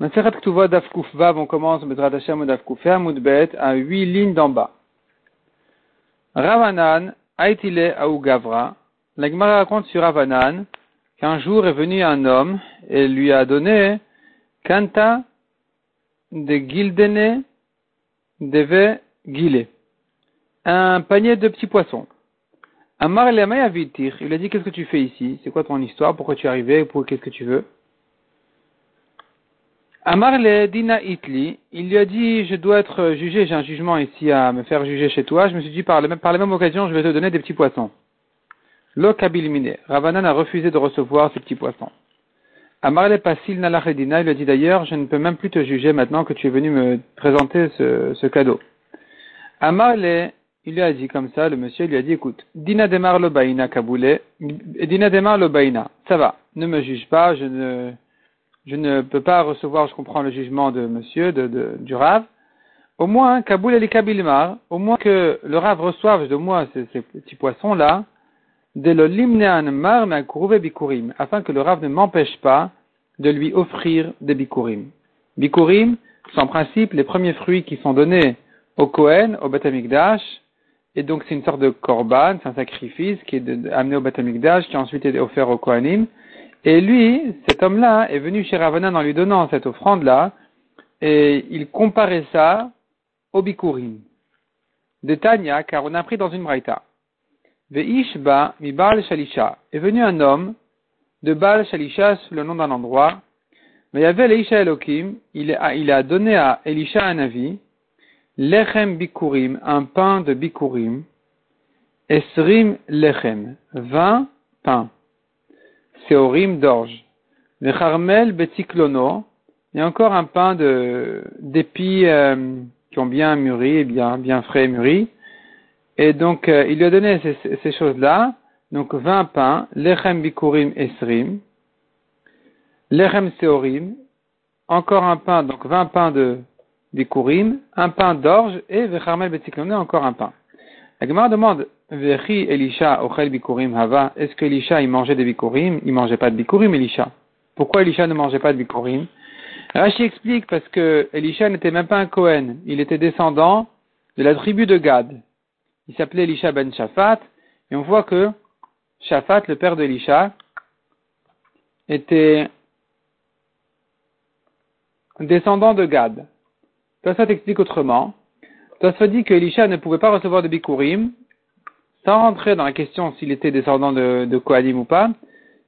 Maseret Ktuvot Daf Vav, on commence Bezrat Hashem Daf Kufé Bet à huit lignes d'en bas. Ravanan, Aitile Aou Gavra. La Gemara raconte sur Ravanan qu'un jour est venu un homme et lui a donné Kanta de Gildene Deve Gile. Un panier de petits poissons. Amar il a dit qu'est-ce que tu fais ici? C'est quoi ton histoire? Pourquoi tu es arrivé? Pour qu'est-ce que tu veux? Amar le Dina Itli, il lui a dit, je dois être jugé, j'ai un jugement ici à me faire juger chez toi. Je me suis dit, par, la même occasion, je vais te donner des petits poissons. Lo Kabilimine. Ravanan a refusé de recevoir ces petits poissons. Amar le Pasil Nalaredina, il lui a dit d'ailleurs, je ne peux même plus te juger maintenant que tu es venu me présenter ce, cadeau. Amar le, il lui a dit comme ça, le monsieur lui a dit, écoute, Dina Demar lo Baina Kaboulé, Dina Demar lo Baina, ça va, ne me juge pas, je ne, je ne peux pas recevoir, je comprends le jugement de monsieur, de, de du Rav. Au moins, Kaboul et Kabilmar, au moins que le Rav reçoive de moi ces, petits poissons-là, de le limnean mar bikurim, afin que le Rav ne m'empêche pas de lui offrir des bikurim. Bikurim sont en principe les premiers fruits qui sont donnés au Kohen, au Batamikdash, et donc c'est une sorte de korban, c'est un sacrifice qui est amené au Batamikdash, qui ensuite été offert au Kohanim, et lui, cet homme-là, est venu chez Ravanan en lui donnant cette offrande-là, et il comparait ça au bikurim de Tanya, car on a pris dans une braïta. Ve'ishba mi Baal Shalisha. Est venu un homme de Baal Shalisha sous le nom d'un endroit. Mais il y avait Elisha Elohim, il a, donné à Elisha un avis, lechem bikurim, un pain de bikurim, esrim lechem, vingt pains. Seorim d'orge. Le charmel betiklono, il y a encore un pain de, d'épis euh, qui ont bien mûri, bien, bien frais et mûri. Et donc, euh, il lui a donné ces, ces choses-là. Donc, 20 pains, lechem bikurim esrim, lechem seorim, encore un pain, donc 20 pains de bikurim, un pain d'orge, et vecharmel betiklono, encore un pain. La Gemara demande, Vechi Elisha ochel bikurim hava. Est-ce que Elisha il mangeait des bikurim? Il mangeait pas de bikurim, Elisha. Pourquoi Elisha ne mangeait pas de bikurim? Rashi explique parce que Elisha n'était même pas un Cohen. Il était descendant de la tribu de Gad. Il s'appelait Elisha ben Shaphat. Et on voit que Shaphat, le père d'Elisha, était descendant de Gad. Ça explique autrement. Ça dit que Elisha ne pouvait pas recevoir de bikurim sans rentrer dans la question s'il était descendant de, de ou pas,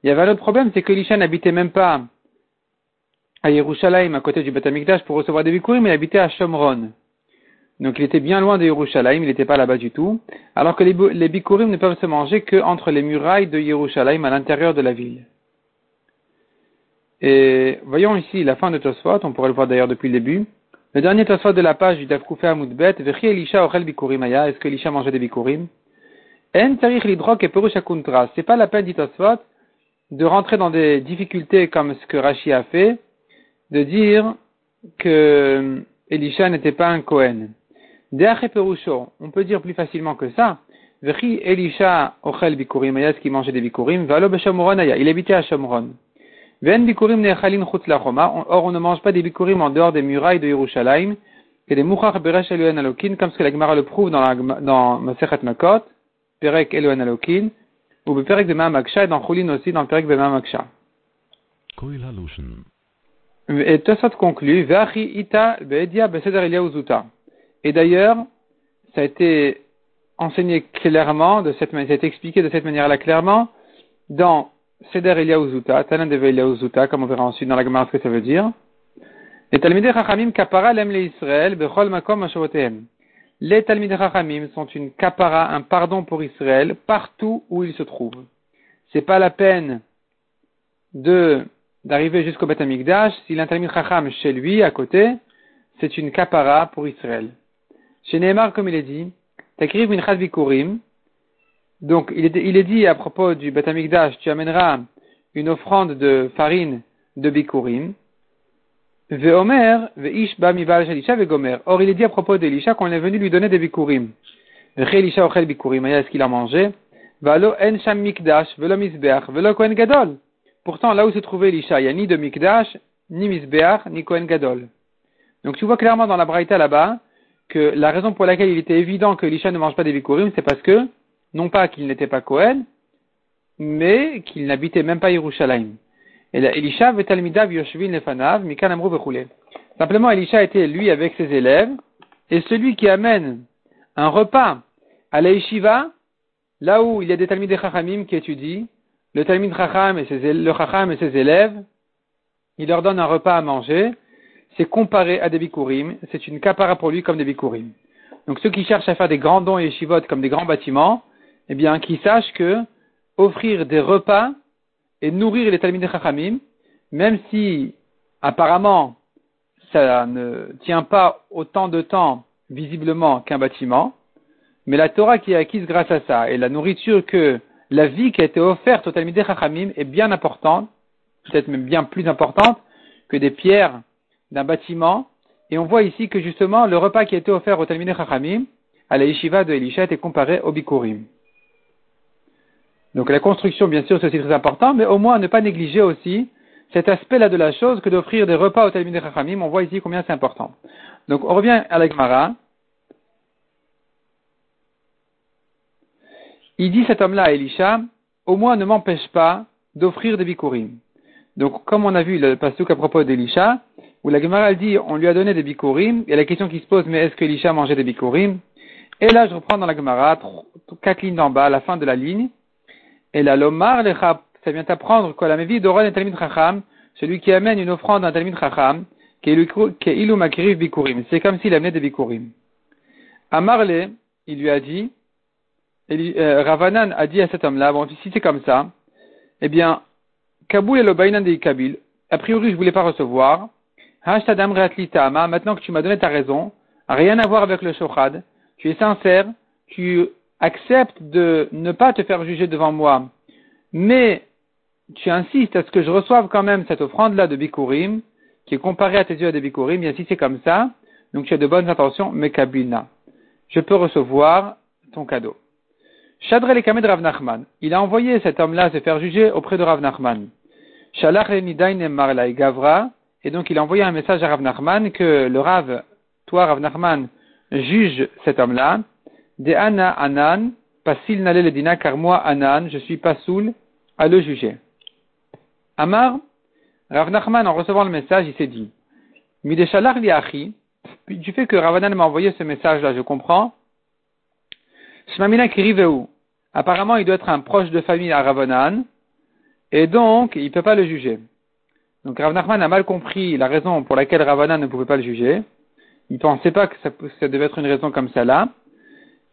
il y avait un autre problème, c'est que Elisha n'habitait même pas à Yerushalayim, à côté du Beth pour recevoir des bikurim, il habitait à Shomron. Donc il était bien loin de Yerushalayim, il n'était pas là-bas du tout, alors que les, bikurim ne peuvent se manger que entre les murailles de Yerushalayim à l'intérieur de la ville. Et voyons ici la fin de Tosfot, on pourrait le voir d'ailleurs depuis le début. Le dernier Tosfot de la page du Dafkoufé Amoudbet, Vechi Elisha Ochel Bikurim Aya, est-ce que Elisha mangeait des bikurim en tarich lidrok et C'est pas la peine, dit de rentrer dans des difficultés comme ce que Rashi a fait, de dire que Elisha n'était pas un Kohen. on peut dire plus facilement que ça. Vechi Elisha ochel bikurim, ayas qui mangeait des bikurim, valo aya, il habitait à Shomron. Ven bikurim nechalin chutz or on ne mange pas des bikurim en dehors des murailles de Yerushalayim, que des mouchach beresh alokin, comme ce que la Gemara le prouve dans, la, dans Masechet Makot, Perek Elohen Alokin, ou le Perek de Mahamaksha, et dans Choulin aussi, dans le Perek de Mahamaksha. Et Tosot conclut, Ve'achi ita be'edia be'seder Eliyahuzuta. Et d'ailleurs, ça a été enseigné clairement, de cette manière, ça a été expliqué de cette manière-là clairement, dans Seder Eliyahuzuta, Tanan de Eliyahuzuta, comme on verra ensuite dans la Gemara ce que ça veut dire. Et Talmidei Chachamim kapara lem le Israël bechol makom mashovotehem les Talmid Rachamim sont une kapara, un pardon pour Israël, partout où ils se trouvent. C'est pas la peine de, d'arriver jusqu'au Beth Amikdash, s'il a chez lui, à côté, c'est une kapara pour Israël. Chez Neymar, comme il est dit, Takriv Minchad Bikurim, donc il est, il est dit à propos du Beth Amikdash, tu amèneras une offrande de farine de Bikurim, Veomer, veish ba mi Elisha vegomer. Or, il est dit à propos d'Elisha qu'on est venu lui donner des bikurim. Elisha ochel bikurim. Est-ce qu'il a mangé? Valo en sham mikdash, velo misbeach, velo kohen gadol. Pourtant, là où se trouvait Elisha, il n'y a ni de mikdash, ni Misbeach, ni Kohen Gadol. Donc tu vois clairement dans la Braïta là-bas que la raison pour laquelle il était évident que Elisha ne mange pas des Bikurim, c'est parce que, non pas qu'il n'était pas Kohen, mais qu'il n'habitait même pas Yerushalayim. Et là, Elisha vetalmidav yoshvin lefanav mikan amru Simplement, Elisha était lui avec ses élèves, et celui qui amène un repas à la là où il y a des Talmidei Chachamim qui étudient, le Talmid Chacham et ses, le Chacham et ses élèves, il leur donne un repas à manger, c'est comparé à des bikurim, c'est une capara pour lui comme des bikurim. Donc ceux qui cherchent à faire des grands dons et yeshivot comme des grands bâtiments, eh bien, qu'ils sachent que offrir des repas et nourrir les Talmidei Chachamim, même si apparemment ça ne tient pas autant de temps visiblement qu'un bâtiment, mais la Torah qui est acquise grâce à ça et la nourriture que la vie qui a été offerte au Talmidei Chachamim est bien importante, peut-être même bien plus importante que des pierres d'un bâtiment. Et on voit ici que justement le repas qui a été offert au Talmidei Chachamim à la yeshiva de Elisha est comparé au Bikurim. Donc la construction, bien sûr, c'est aussi très important, mais au moins ne pas négliger aussi cet aspect-là de la chose que d'offrir des repas au Talmidei Chachamim. On voit ici combien c'est important. Donc on revient à la Gemara. Il dit cet homme-là Elisha, au moins ne m'empêche pas d'offrir des bikurim. Donc, comme on a vu le pasuk à propos d'Elisha, où la Gemara dit, on lui a donné des bikurim, et la question qui se pose, mais est-ce que Elisha mangeait des bikurim Et là, je reprends dans la Gemara, quatre lignes d'en bas, à la fin de la ligne, et là, l'omar ça vient apprendre que la mevi d'Oron et Talmid Chacham, celui qui amène une offrande à un Talmid Chacham, qui est ilu makiriv bikurim. C'est comme s'il amenait des bikurim. Amarle, il lui a dit, euh, Ravanan a dit à cet homme-là, bon, si c'est comme ça, eh bien, Kaboul et le de Kabil, a priori, je ne voulais pas recevoir. Maintenant que tu m'as donné ta raison, rien à voir avec le shochad, tu es sincère, tu acceptes de ne pas te faire juger devant moi, mais tu insistes à ce que je reçoive quand même cette offrande-là de Bikurim, qui est comparée à tes yeux à des Bikurim, bien si c'est comme ça, donc tu as de bonnes intentions, mais Kabilna. Je peux recevoir ton cadeau. Shadre Kamed Rav Nachman. Il a envoyé cet homme-là se faire juger auprès de Rav Nachman. Shalach le Gavra. Et donc il a envoyé un message à Rav Nachman que le Rav, toi Rav Nachman, juge cet homme-là. De Anna Anan, Pasil Nale le car moi Anan, je suis pas soul à le juger. Amar, Rav Nachman, en recevant le message, il s'est dit, Mideshalach li achi, du fait que Rav m'a envoyé ce message-là, je comprends, Shmamina Kiriveu. Apparemment, il doit être un proche de famille à Ravonan, et donc, il ne peut pas le juger. Donc, Rav Nachman a mal compris la raison pour laquelle Ravanan ne pouvait pas le juger. Il ne pensait pas que ça, ça, devait être une raison comme celle-là.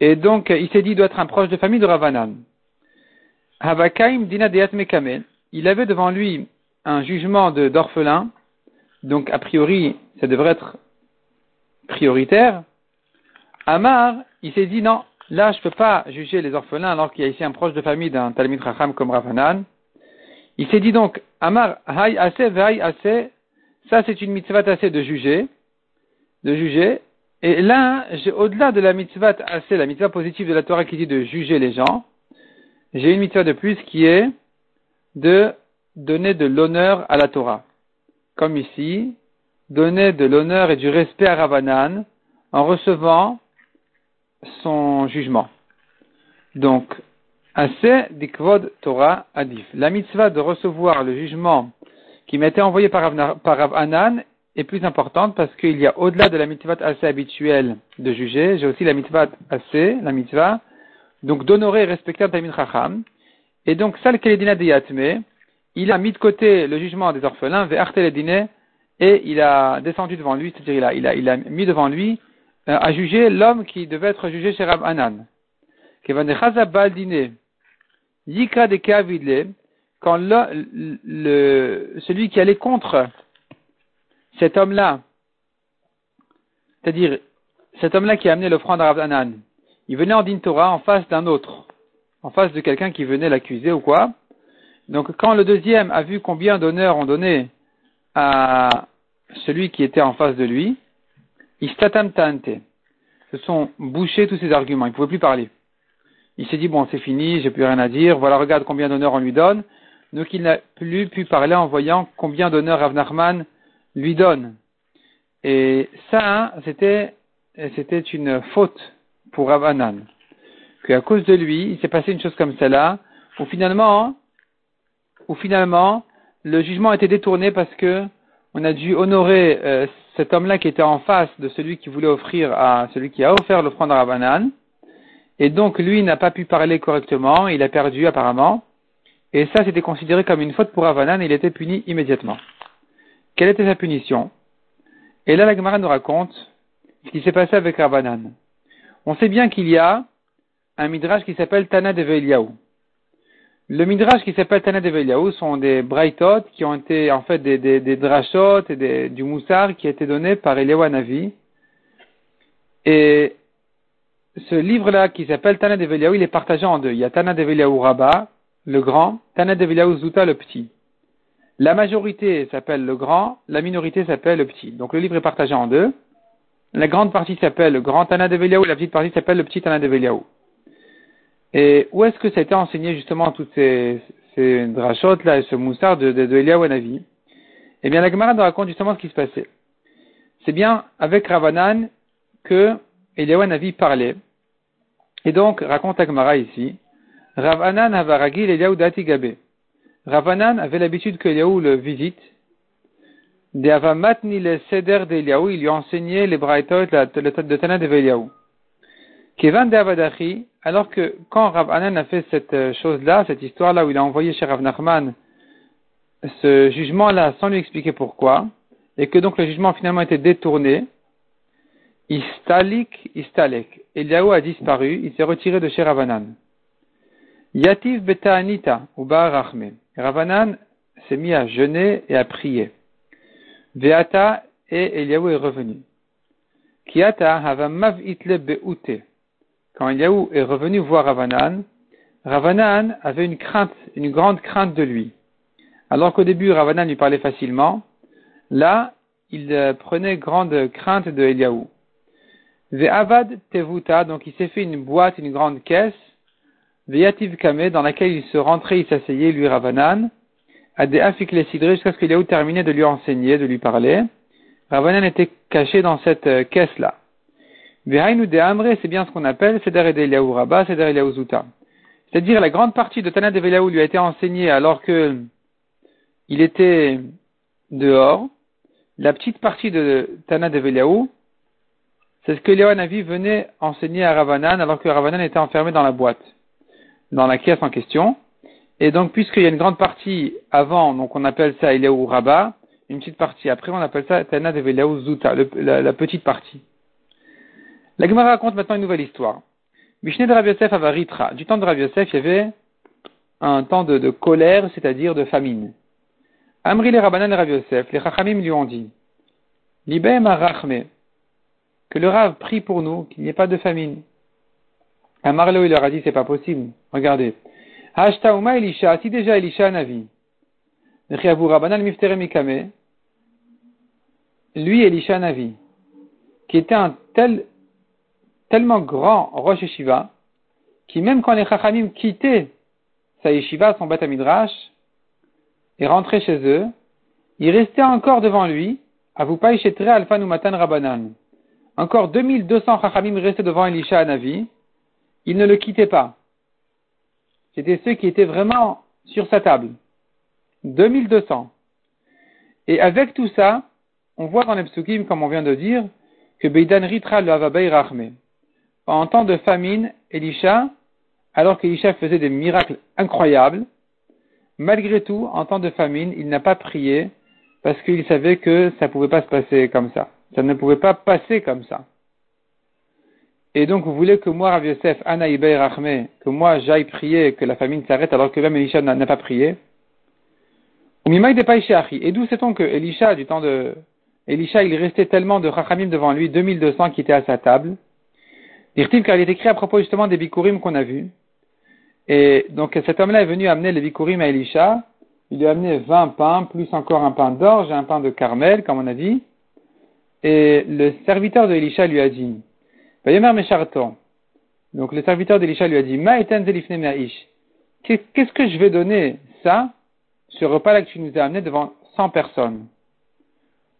Et donc, il s'est dit, il doit être un proche de famille de Ravanan. Havakaim dina mekamen. Il avait devant lui un jugement d'orphelin. Donc, a priori, ça devrait être prioritaire. Amar, il s'est dit, non, Là, je ne peux pas juger les orphelins alors qu'il y a ici un proche de famille d'un Talmud Racham comme Ravanan. Il s'est dit donc, Amar, hay assez, hay assez, ça c'est une mitzvah assez de juger, de juger. Et là, j'ai au-delà de la mitzvah assez, la mitzvah positive de la Torah qui dit de juger les gens, j'ai une mitzvah de plus qui est de donner de l'honneur à la Torah. Comme ici, donner de l'honneur et du respect à Ravanan en recevant son jugement. Donc, assez dikvod Torah adif. La mitzvah de recevoir le jugement qui m'était envoyé par Rav Anan est plus importante parce qu'il y a au-delà de la mitzvah assez habituelle de juger, j'ai aussi la mitzvah assez, la mitzvah, donc d'honorer et respecter un Talmud Chacham. Et donc, Sal Keledina de Yatme, il a mis de côté le jugement des orphelins, vers et il a descendu devant lui, c'est-à-dire il a, il, a, il a mis devant lui euh, à juger l'homme qui devait être jugé chez Rab Anan. Yika de quand le, le, celui qui allait contre cet homme-là, c'est-à-dire cet homme-là qui a amené l'offrande à Anan, il venait en din Torah en face d'un autre, en face de quelqu'un qui venait l'accuser ou quoi. Donc quand le deuxième a vu combien d'honneur on donnait à celui qui était en face de lui, Istatam Tante. Se sont bouchés tous ses arguments. Il ne pouvait plus parler. Il s'est dit, bon, c'est fini, j'ai plus rien à dire. Voilà, regarde combien d'honneur on lui donne. Donc il n'a plus pu parler en voyant combien d'honneur Rav lui donne. Et ça, c'était, c'était une faute pour Ravanan. Qu'à cause de lui, il s'est passé une chose comme celle-là, où finalement, où finalement, le jugement a été détourné parce que on a dû honorer euh, cet homme-là qui était en face de celui qui voulait offrir à celui qui a offert l'offrande à Ravanan. Et donc, lui n'a pas pu parler correctement, il a perdu apparemment. Et ça, c'était considéré comme une faute pour Ravanan et il était puni immédiatement. Quelle était sa punition? Et là, la Gemara nous raconte ce qui s'est passé avec Ravanan. On sait bien qu'il y a un midrash qui s'appelle Tana de Veliaou. Le midrash qui s'appelle Tana de sont des braithot qui ont été en fait des, des, des drashot et des, du moussar qui a été donné par Eliyahu Navi. Et ce livre-là qui s'appelle Tana de il est partagé en deux. Il y a Tana de Veliaou Rabba, le grand, Tana de Veliaou Zuta, le petit. La majorité s'appelle le grand, la minorité s'appelle le petit. Donc le livre est partagé en deux. La grande partie s'appelle le grand Tana de Veliaou, la petite partie s'appelle le petit Tana de Veliaou. Et où est-ce que ça a été enseigné justement toutes ces, ces drachotes là et ce moussard de, de, de Eh bien, la Gemara nous raconte justement ce qui se passait. C'est bien avec Ravanan que Eliyahu parlait. Et donc, raconte la Gemara ici, Ravanan avaragil Eliyahu dati gabe. Ravanan avait l'habitude que Eliyahu le visite. De avamatni le seder d'Eliyahu, il lui enseignait les braïtot de Tana de Eliyahu. Kevan de Avadachi, alors que quand Rav Anan a fait cette euh, chose-là, cette histoire-là où il a envoyé chez Rav Nachman ce jugement-là sans lui expliquer pourquoi, et que donc le jugement finalement été détourné, Istalik, Istalek. Eliaou a disparu, il s'est retiré de chez Ravanan. Yativ Anita, ou Rachme. Ravanan s'est mis à jeûner et à prier. Veata et Eliaou est revenu. Kiata hava mav itle beute quand Eliaou est revenu voir Ravanan, Ravanan avait une crainte, une grande crainte de lui. Alors qu'au début, Ravanan lui parlait facilement, là, il euh, prenait grande crainte de Eliaou. Ve'avad tevuta, donc il s'est fait une boîte, une grande caisse, Ve'yativ kame, dans laquelle il se rentrait, il s'asseyait, lui Ravanan, à des sidré, jusqu'à ce qu'Eliaou terminait de lui enseigner, de lui parler. Ravanan était caché dans cette euh, caisse-là. Vehainu de Amre, c'est bien ce qu'on appelle Seder Eliaou Rabba, Seder Eliaou Zuta. C'est-à-dire la grande partie de Tana de Veliaou lui a été enseignée alors que il était dehors. La petite partie de Tana de Veliaou, c'est ce que Léon Navi venait enseigner à Ravanan alors que Ravanan était enfermé dans la boîte, dans la caisse en question. Et donc, puisqu'il y a une grande partie avant, donc on appelle ça Eliaou Rabba, une petite partie après, on appelle ça Tana de Veliaou Zuta, la petite partie. La Gemara raconte maintenant une nouvelle histoire. Mishneh de Rav Yosef Avaritra. Du temps de Rav Yosef, il y avait un temps de, colère, c'est-à-dire de famine. Amri les Rabbanan et Rav Yosef, les Chachamim lui ont dit, Libem Arachme, que le Rav prie pour nous, qu'il n'y ait pas de famine. Amarlo, il leur a dit, c'est pas possible. Regardez. Hashtauma Elisha, si déjà Elisha Navi. Lui Elisha Navi, qui était un tel tellement grand Rosh Yeshiva, qui même quand les Chachamim quittaient sa Yeshiva, son Beth Midrash, et rentraient chez eux, il restait encore devant lui, à vous alpha matan rabanan. Encore 2200 Chachamim restaient devant Elisha Navi, il ne le quittait pas. C'était ceux qui étaient vraiment sur sa table. 2200. Et avec tout ça, on voit dans les psukim, comme on vient de dire, que Beidan Ritra le Avabay Rachme en temps de famine, Elisha, alors qu'Elisha faisait des miracles incroyables, malgré tout, en temps de famine, il n'a pas prié parce qu'il savait que ça ne pouvait pas se passer comme ça. Ça ne pouvait pas passer comme ça. Et donc, vous voulez que moi, Rav Yosef, Anna Rachme, que moi j'aille prier, que la famine s'arrête alors que même Elisha n'a pas prié? Et d'où sait-on que Elisha, du temps de Elisha, il restait tellement de Rachamim devant lui, 2200 qui étaient à sa table, car il est écrit à propos justement des bikurim qu'on a vus. Et donc cet homme-là est venu amener les bikurim à Elisha. Il lui a amené 20 pains, plus encore un pain d'orge et un pain de carmel, comme on a dit. Et le serviteur de Elisha lui a dit, donc le serviteur d'Elisha lui a dit, Qu'est-ce que je vais donner ça, ce repas-là que tu nous as amené devant 100 personnes?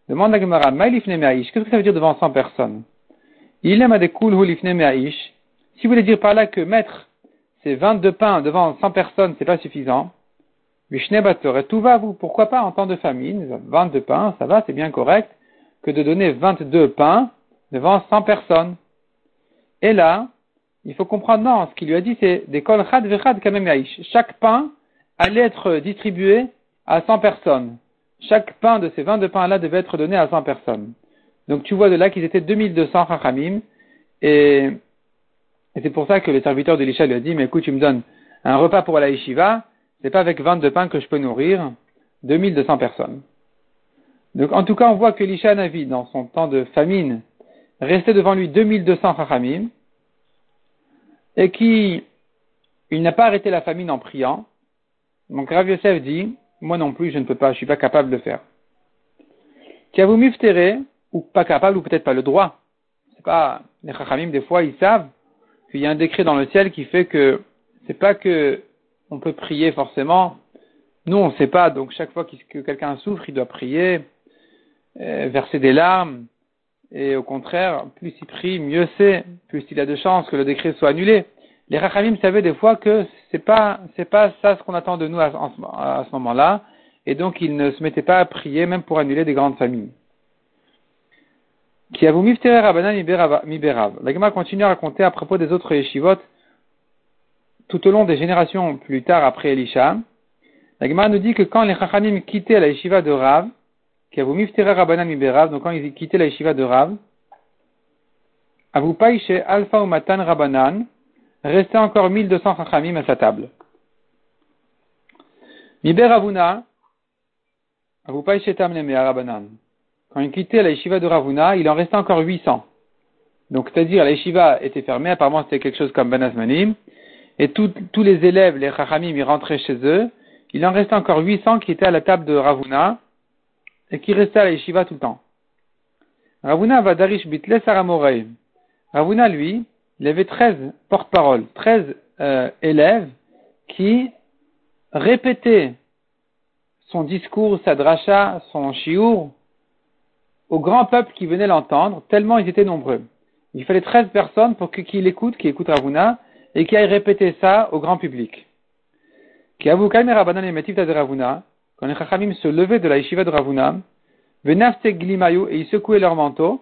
Demande la Gemara, Qu'est-ce que ça veut dire devant 100 personnes? Il aime Si vous voulez dire par là que mettre ces 22 pains devant 100 personnes, c'est pas suffisant. Et tout va vous. Pourquoi pas en temps de famine, 22 pains, ça va, c'est bien correct, que de donner 22 pains devant 100 personnes. Et là, il faut comprendre, non, ce qu'il lui a dit, c'est des kol chad vechad Chaque pain allait être distribué à 100 personnes. Chaque pain de ces 22 pains-là devait être donné à 100 personnes. Donc tu vois de là qu'ils étaient 2200 chachamim, et, et c'est pour ça que le serviteur de l'Isha lui a dit, mais écoute, tu me donnes un repas pour la yeshiva, c'est pas avec 22 pains que je peux nourrir 2200 personnes. Donc en tout cas, on voit que l'Isha Navi, dans son temps de famine, restait devant lui 2200 chachamim, et qui, il n'a pas arrêté la famine en priant. Donc Rav Yosef dit, moi non plus, je ne peux pas, je suis pas capable de le faire. vous miftere, ou pas capable, ou peut-être pas le droit. C'est pas, les chachamim, des fois, ils savent qu'il y a un décret dans le ciel qui fait que c'est pas que on peut prier forcément. Nous, on ne sait pas, donc chaque fois que quelqu'un souffre, il doit prier, euh, verser des larmes, et au contraire, plus il prie, mieux c'est, plus il a de chances que le décret soit annulé. Les Rachamim savaient des fois que c'est pas, c'est pas ça ce qu'on attend de nous à, ce moment-là, et donc ils ne se mettaient pas à prier même pour annuler des grandes familles. Qui. La continue à raconter à propos des autres yeshivot tout au long des générations plus tard après Elisha. La nous dit que quand les Chachamim quittaient la yeshiva de Rav, donc quand ils quittaient la yeshiva de Rav, chez Alpha ou Matan Rabanan, restait encore 1200 chachamim à sa table. Miber Ravuna, quand il quittait la yeshiva de Ravuna, il en restait encore 800. Donc, c'est-à-dire, la yeshiva était fermée, apparemment c'était quelque chose comme Benazmanim, et tous les élèves, les chachamim, ils rentraient chez eux. Il en restait encore 800 qui étaient à la table de Ravuna, et qui restaient à la yeshiva tout le temps. Ravuna va darish bitles Ravuna, lui, il avait 13 porte-paroles, 13 euh, élèves qui répétaient son discours, sa dracha, son chiour au grand peuple qui venait l'entendre, tellement ils étaient nombreux. Il fallait 13 personnes pour qu'il écoute, qui écoute Ravuna, et qui aille répéter ça au grand public. Qui avoue les Ravuna, quand les Chachamim se levaient de la yeshiva de Ravuna, venafte glimayu et ils secouaient leur manteau,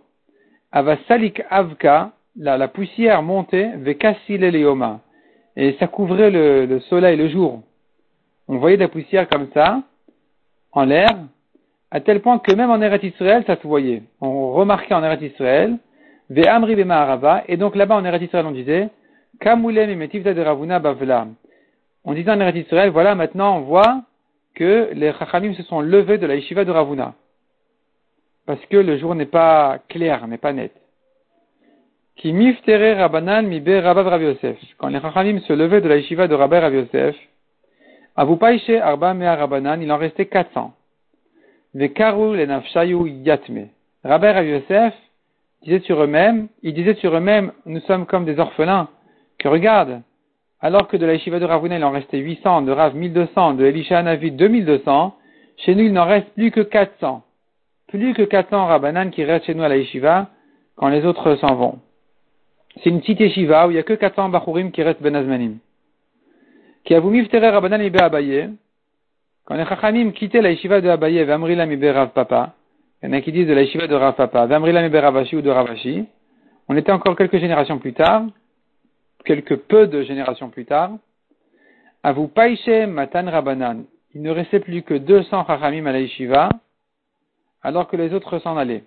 avasalik avka, la, poussière montait, leoma, et ça couvrait le, soleil, le jour. On voyait de la poussière comme ça, en l'air, à tel point que même en Eretz Israël, ça se voyait. On remarquait en Eretz Israël, Ve'amri et donc là-bas en Eretz Israël, on disait, Kamulem de Ravuna bavla. On disait en Eretz Israël, voilà, maintenant on voit que les Chachamim se sont levés de la yeshiva de Ravuna. Parce que le jour n'est pas clair, n'est pas net. Qui miftere Rabav Rav Yosef. Quand les Chachamim se levaient de la yeshiva de Rabbi Rav Yosef, Avupaïche Arba Mea Rabanan, il en restait 400. Vekaru le Nafshayu Yatme. Rabbi Rav Yosef disait sur eux-mêmes, sur eux-mêmes, nous sommes comme des orphelins, que regarde, alors que de la yeshiva de Ravuna il en restait 800, de Rav 1200, de Elisha Anavi 2200, chez nous il n'en reste plus que 400. Plus que 400 Rabbanan qui restent chez nous à la yeshiva quand les autres s'en vont c'est une petite yeshiva où il n'y a que 400 bachurim qui restent benazmanim. Qui a voulu faire Rabbanan Ibe Abaye, quand les chachamim quittaient la yeshiva de Abaye, Vamrila Ibe Rav Papa, il y en a qui disent de la yeshiva de Rav Papa, Vamrila Ibe Ravashi ou de Ravashi, on était encore quelques générations plus tard, quelques peu de générations plus tard, vous païche matan Rabbanan, il ne restait plus que 200 chachamim à la alors que les autres s'en allaient.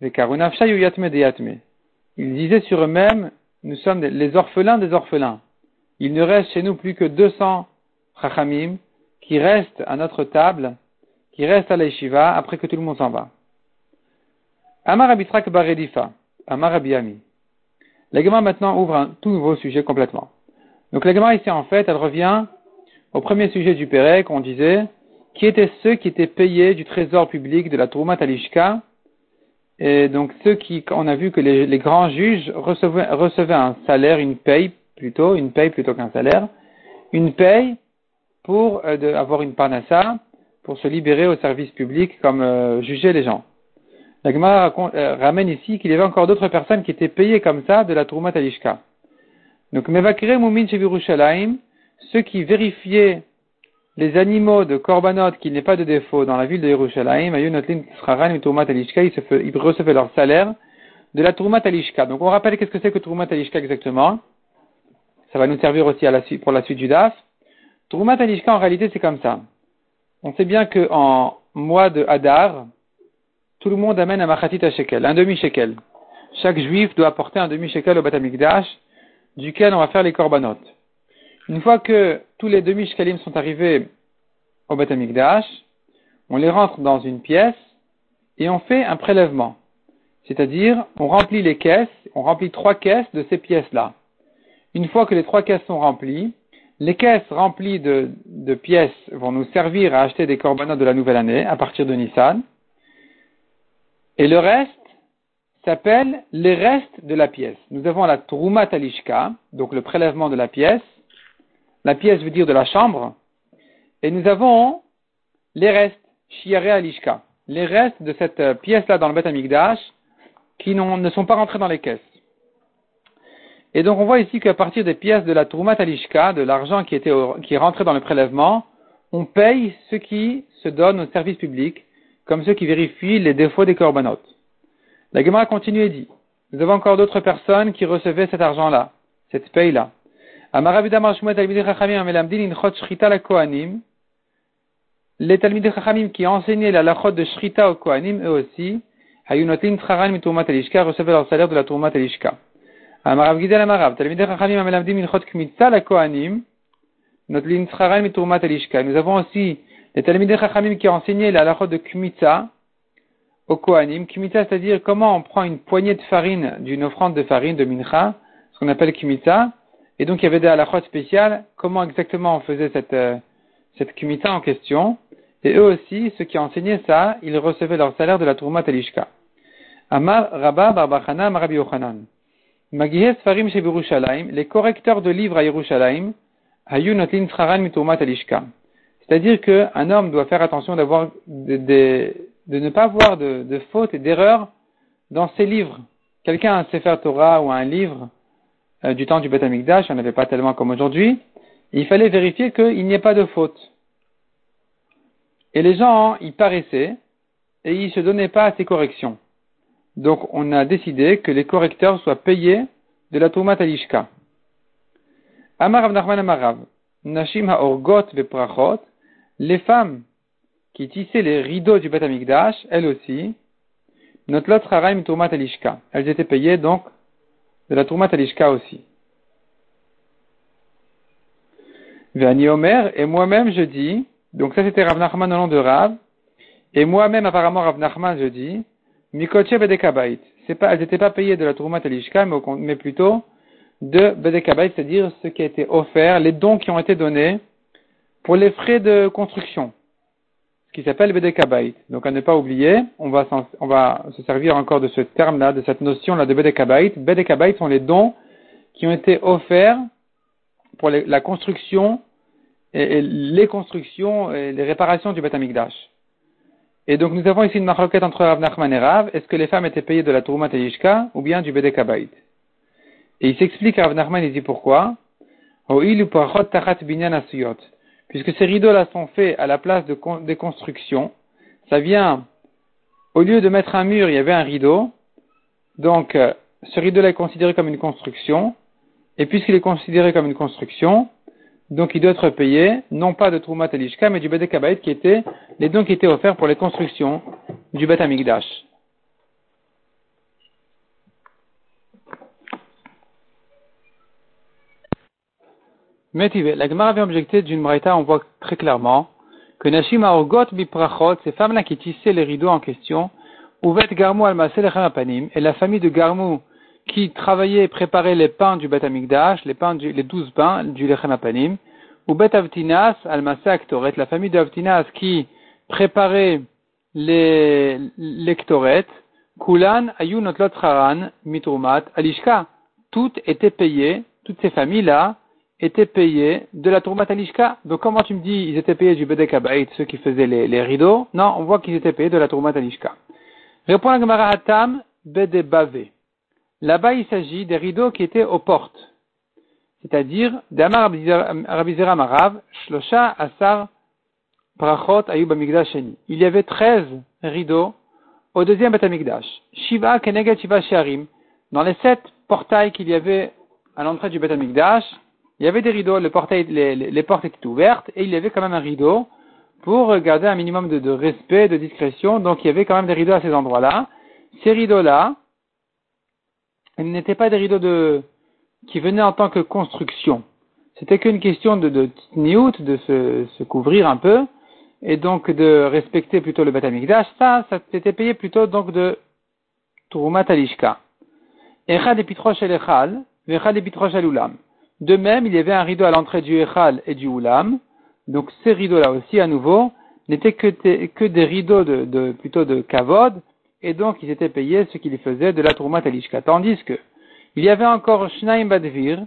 Vekarunafsha yatme de yatme. Ils disaient sur eux-mêmes, nous sommes les orphelins des orphelins. Il ne reste chez nous plus que 200 chachamim qui restent à notre table, qui restent à l'Eshiva après que tout le monde s'en va. Amar Abitrak Baredifa, Amar Abiyami. La Gemara maintenant ouvre un tout nouveau sujet complètement. Donc la Gemara ici en fait, elle revient au premier sujet du Pérec, on disait, qui étaient ceux qui étaient payés du trésor public de la Troumat Alishka et donc ceux qui, on a vu que les, grands juges recevaient, un salaire, une paye plutôt, une paye plutôt qu'un salaire, une paye pour euh, avoir une parnassa, pour se libérer au service public comme euh, juger les gens. La euh, ramène ici qu'il y avait encore d'autres personnes qui étaient payées comme ça de la Troumat Alishka. Donc, Mevakire Moumin Chevirushalayim, ceux qui vérifiaient les animaux de Korbanot qui n'est pas de défaut dans la ville de Yerushalayim, ils recevaient leur salaire de la Troumat Alishka. Donc, on rappelle qu'est-ce que c'est que Troumat Alishka exactement. Ça va nous servir aussi pour la suite du DAF. Troumat Alishka, en réalité, c'est comme ça. On sait bien qu'en mois de Hadar, tout le monde amène un machatit à shekel, un demi-shekel. Chaque juif doit apporter un demi-shekel au Batamikdash, duquel on va faire les korbanot. Une fois que tous les demi-shekalim sont arrivés au Batamikdash, on les rentre dans une pièce et on fait un prélèvement. C'est-à-dire, on remplit les caisses, on remplit trois caisses de ces pièces-là. Une fois que les trois caisses sont remplies, les caisses remplies de, de pièces vont nous servir à acheter des korbanot de la nouvelle année à partir de Nissan. Et le reste s'appelle les restes de la pièce. Nous avons la Trumat Alishka, donc le prélèvement de la pièce. La pièce veut dire de la chambre. Et nous avons les restes, Shiare Alishka, les restes de cette pièce-là dans le Beth Amikdash qui ne sont pas rentrés dans les caisses. Et donc on voit ici qu'à partir des pièces de la Trumat Alishka, de l'argent qui, qui est rentré dans le prélèvement, on paye ceux qui se donnent au service public comme ceux qui vérifient les défauts des corbanotes. La Gemara continue et dit, nous avons encore d'autres personnes qui recevaient cet argent-là, cette paye-là. Les Talmidei Chachamim qui enseignaient la lachot de Shrita au Kohanim, eux aussi, recevaient leur salaire de la elishka. Amarav Talmidei Chachamim amelamdim kmitza la elishka. Nous avons aussi les Talmidei Chachamim qui enseignaient la halachot de Kmitza au Kohanim. Kmitza, c'est-à-dire comment on prend une poignée de farine d'une offrande de farine de Mincha, ce qu'on appelle Kmitza. Et donc il y avait des halachot spéciales, comment exactement on faisait cette, euh, cette en question? Et eux aussi, ceux qui enseignaient ça, ils recevaient leur salaire de la Tourma Talishka. Amar Rabba Barbachana Marabi Yochanan. Magihes Farim les correcteurs de livres à Yerushalayim, Miturma Talishka. C'est-à-dire qu'un homme doit faire attention d'avoir de, de, ne pas avoir de, de fautes et d'erreurs dans ses livres. Quelqu'un a un Sefer Torah ou un livre euh, du temps du Beth Amikdash, il n'y en avait pas tellement comme aujourd'hui, il fallait vérifier qu'il n'y ait pas de faute. Et les gens, ils paraissaient et ils ne se donnaient pas à ces corrections. Donc on a décidé que les correcteurs soient payés de la Toumat Alishka. Amarav Nachman Amarav, Nashim HaOrgot Veprachot, les femmes qui tissaient les rideaux du Beth Amikdash, elles aussi, Notlot Haraim Tourmat Alishka. Elles étaient payées donc de la Tourmat Alishka aussi. Vani Omer, et moi-même je dis, donc ça c'était Rav Nachman au nom de Rav, et moi-même apparemment Rav Nachman je dis, Mikoche Bedekabait. Pas, elles n'étaient pas payées de la Tourmat Alishka, mais, mais plutôt de Bedekabait, c'est-à-dire ce qui a été offert, les dons qui ont été donnés pour les frais de construction, ce qui s'appelle Bedekabait. Donc à ne pas oublier, on va, se servir encore de ce terme-là, de cette notion-là de Bedekabait. Bedekabait sont les dons qui ont été offerts pour la construction et, les constructions et les réparations du Beth Et donc nous avons ici une marloquette entre Rav Nachman et Rav. Est-ce que les femmes étaient payées de la Tourumat Yishka ou bien du Bedekabait Et il s'explique à Rav Nachman, il dit pourquoi puisque ces rideaux-là sont faits à la place de, des constructions, ça vient, au lieu de mettre un mur, il y avait un rideau, donc euh, ce rideau-là est considéré comme une construction, et puisqu'il est considéré comme une construction, donc il doit être payé, non pas de Troumat Elishka, mais du Bedekabait qui était les dons qui étaient offerts pour les constructions du Bet Amigdash. La Gemara avait objecté d'une braïta, on voit très clairement que Nashim Aorgot Biprachot, ces femmes-là qui tissaient les rideaux en question, Ouvet Garmou al Apanim, et la famille de Garmou qui travaillait et préparait les pains du Bet Amigdash, les pains les douze pains du Lechem Apanim, ou Bet Avtinas al Aktoret, la famille d'Avtinas qui préparait les lectoret, Kulan Ayun Notlot Haran Mitrumat. Alishka, toutes étaient payées, toutes ces familles-là, étaient payés de la Tourmat Alishka. Donc comment tu me dis ils étaient payés du Bedek ceux qui faisaient les, rideaux? Non, on voit qu'ils étaient payés de la Tourmat Alishka. Répond la Gemara Hatam Bede Bavé. Là-bas, il s'agit des rideaux qui étaient aux portes. C'est-à-dire, Damar Rabizera Marav, Shlosha Asar Prachot Ayub Sheni. Il y avait 13 rideaux au deuxième Batamikdash. Shiva Kenegat Shiva Sharim. Dans les sept portails qu'il y avait à l'entrée du Batamikdash, il y avait des rideaux, les, portes étaient ouvertes et il y avait quand même un rideau pour garder un minimum de, respect, de discrétion. Donc il y avait quand même des rideaux à ces endroits-là. Ces rideaux-là, ils n'étaient pas des rideaux de, qui venaient en tant que construction. C'était qu'une question de, de de se, couvrir un peu, et donc de respecter plutôt le Batamikdash. Ça, ça s'était payé plutôt donc de Turumat Alishka. Echad epitrosh el Echal, Vechad epitrosh el Ulam. De même, il y avait un rideau à l'entrée du Echal et du Ulam. Donc ces rideaux-là aussi, à nouveau, n'étaient que, des rideaux de, plutôt de kavod, et donc ils étaient payés ce qu'ils faisaient de la Alishka. Tandis que il y avait encore Shnaim Badvir,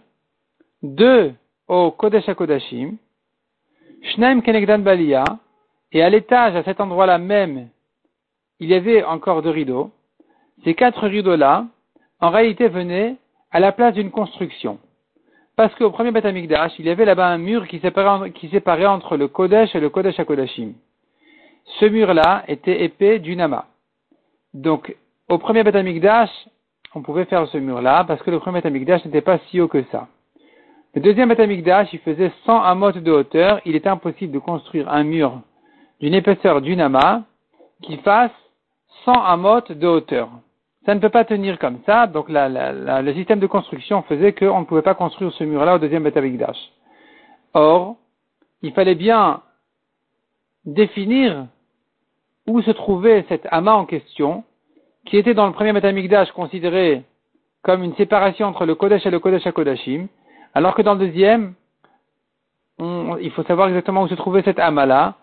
deux au Kodesh HaKodashim, Shnaim Kenegdan Balia, et à l'étage, à cet endroit-là même, il y avait encore deux rideaux. Ces quatre rideaux-là, en réalité, venaient à la place d'une construction. Parce qu'au premier Beth Amikdash, il y avait là-bas un mur qui séparait, entre le Kodesh et le Kodesh HaKodashim. Ce mur-là était épais d'une amas. Donc, au premier Beth Amikdash, on pouvait faire ce mur-là, parce que le premier Betamikdash n'était pas si haut que ça. Le deuxième Betamikdash, il faisait 100 amot de hauteur, il était impossible de construire un mur d'une épaisseur d'une amas qui fasse 100 amot de hauteur. Ça ne peut pas tenir comme ça, donc le système de construction faisait qu'on ne pouvait pas construire ce mur-là au deuxième Betamikdash. Or, il fallait bien définir où se trouvait cet amas en question, qui était dans le premier Betamikdash considéré comme une séparation entre le Kodesh et le Kodesh HaKodashim, alors que dans le deuxième, il faut savoir exactement où se trouvait cette Amala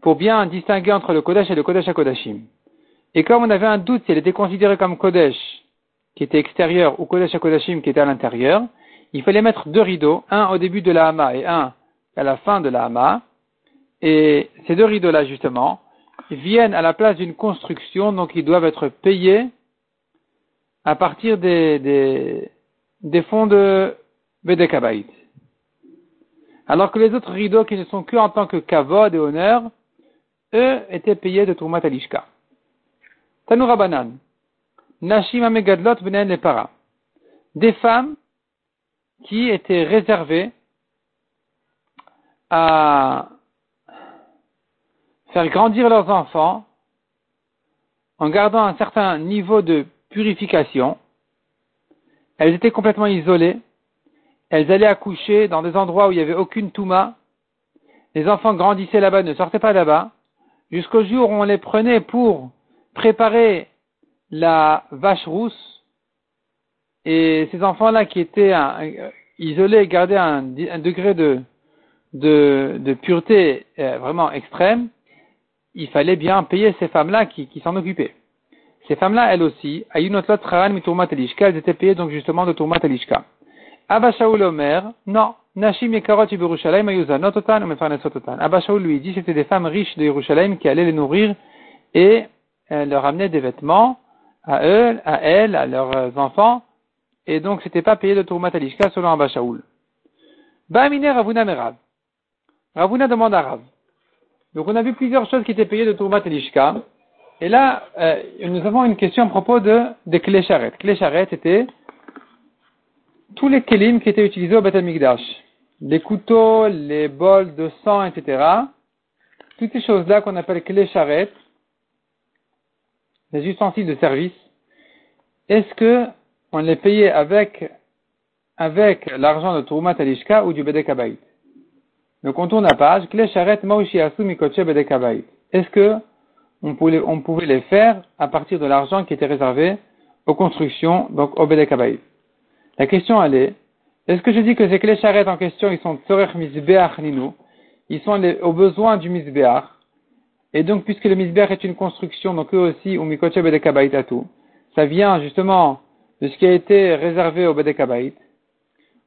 pour bien distinguer entre le Kodesh et le Kodesh HaKodashim. Et comme on avait un doute si elle était considérée comme Kodesh qui était extérieur ou Kodesh HaKodashim qui était à l'intérieur, il fallait mettre deux rideaux, un au début de la Hama et un à la fin de la Hama. Et ces deux rideaux-là, justement, viennent à la place d'une construction, donc ils doivent être payés à partir des, des, des fonds de Bedekabait. Alors que les autres rideaux qui ne sont que en tant que kavod et honneur, eux étaient payés de Tourmat Alishka. Tanoura Banan. Nashim Amegadlot Benen Para. Des femmes qui étaient réservées à faire grandir leurs enfants en gardant un certain niveau de purification. Elles étaient complètement isolées. Elles allaient accoucher dans des endroits où il n'y avait aucune touma. Les enfants grandissaient là-bas, ne sortaient pas là-bas, jusqu'au jour où on les prenait pour préparer la vache rousse. Et ces enfants-là qui étaient isolés, gardaient un, degré de, pureté euh, vraiment extrême, il fallait bien payer ces femmes-là qui, s'en occupaient. Ces femmes-là, elles aussi, elles étaient payées donc justement de Tourmat Elishka. Abba Shaul Omer, non, Nashim Yekarot Yerushalayim Ayuzanot Otan. Abba Shaul lui dit c'était des femmes riches de Yerushalayim qui allaient les nourrir et euh, leur amenaient des vêtements à eux, à elles, à leurs enfants, et donc c'était pas payé de Tourmat Elishka selon Abba Shaul. Ba'amine Ravuna Merav. Ravuna demande à Rav. Donc on a vu plusieurs choses qui étaient payées de Tourmat et Lishka. Et là, euh, nous avons une question à propos de, des clés charrettes. Étaient tous les kelim qui étaient utilisés au Beth Mikdash. Les couteaux, les bols de sang, etc. Toutes ces choses-là qu'on appelle clés les ustensiles de service, est-ce que on les payait avec, avec l'argent de Tourmat Lishka ou du Bedek donc on tourne la page. Est-ce que on pouvait, on pouvait les faire à partir de l'argent qui était réservé aux constructions, donc au Bedekabait La question elle est, est-ce que je dis que ces clés charrettes en question, ils sont Tzorech Mizbeach Ninu, ils sont les, aux besoins du Mizbeach, et donc puisque le Mizbeach est une construction, donc eux aussi, ou Mikoche Bedekabait tout, ça vient justement de ce qui a été réservé au Bedekabait,